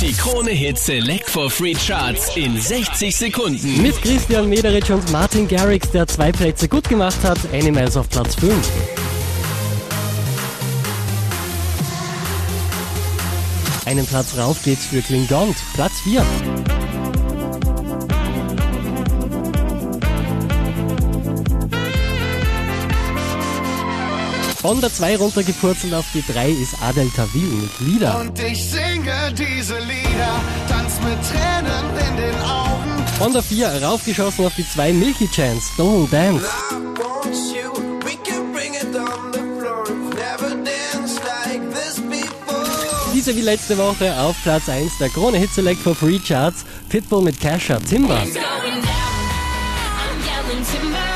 Die Krone Hit Select for Free Charts in 60 Sekunden. Mit Christian Mederich und Martin Garrix, der zwei Plätze gut gemacht hat. Animals auf Platz 5. Einen Platz rauf geht's für Klingont, Platz 4. Von der 2 runtergepurzelt auf die 3 ist Adel Tawil mit Lieder. Und ich singe diese Lieder, tanz mit Tränen in den Augen. Von der 4 raufgeschossen auf die 2 Milky Chance, Don't Dance. Diese wie letzte Woche auf Platz 1 der Krone Hit Select for Free Charts, Pitbull mit Casher Timber. going down. I'm yelling timber.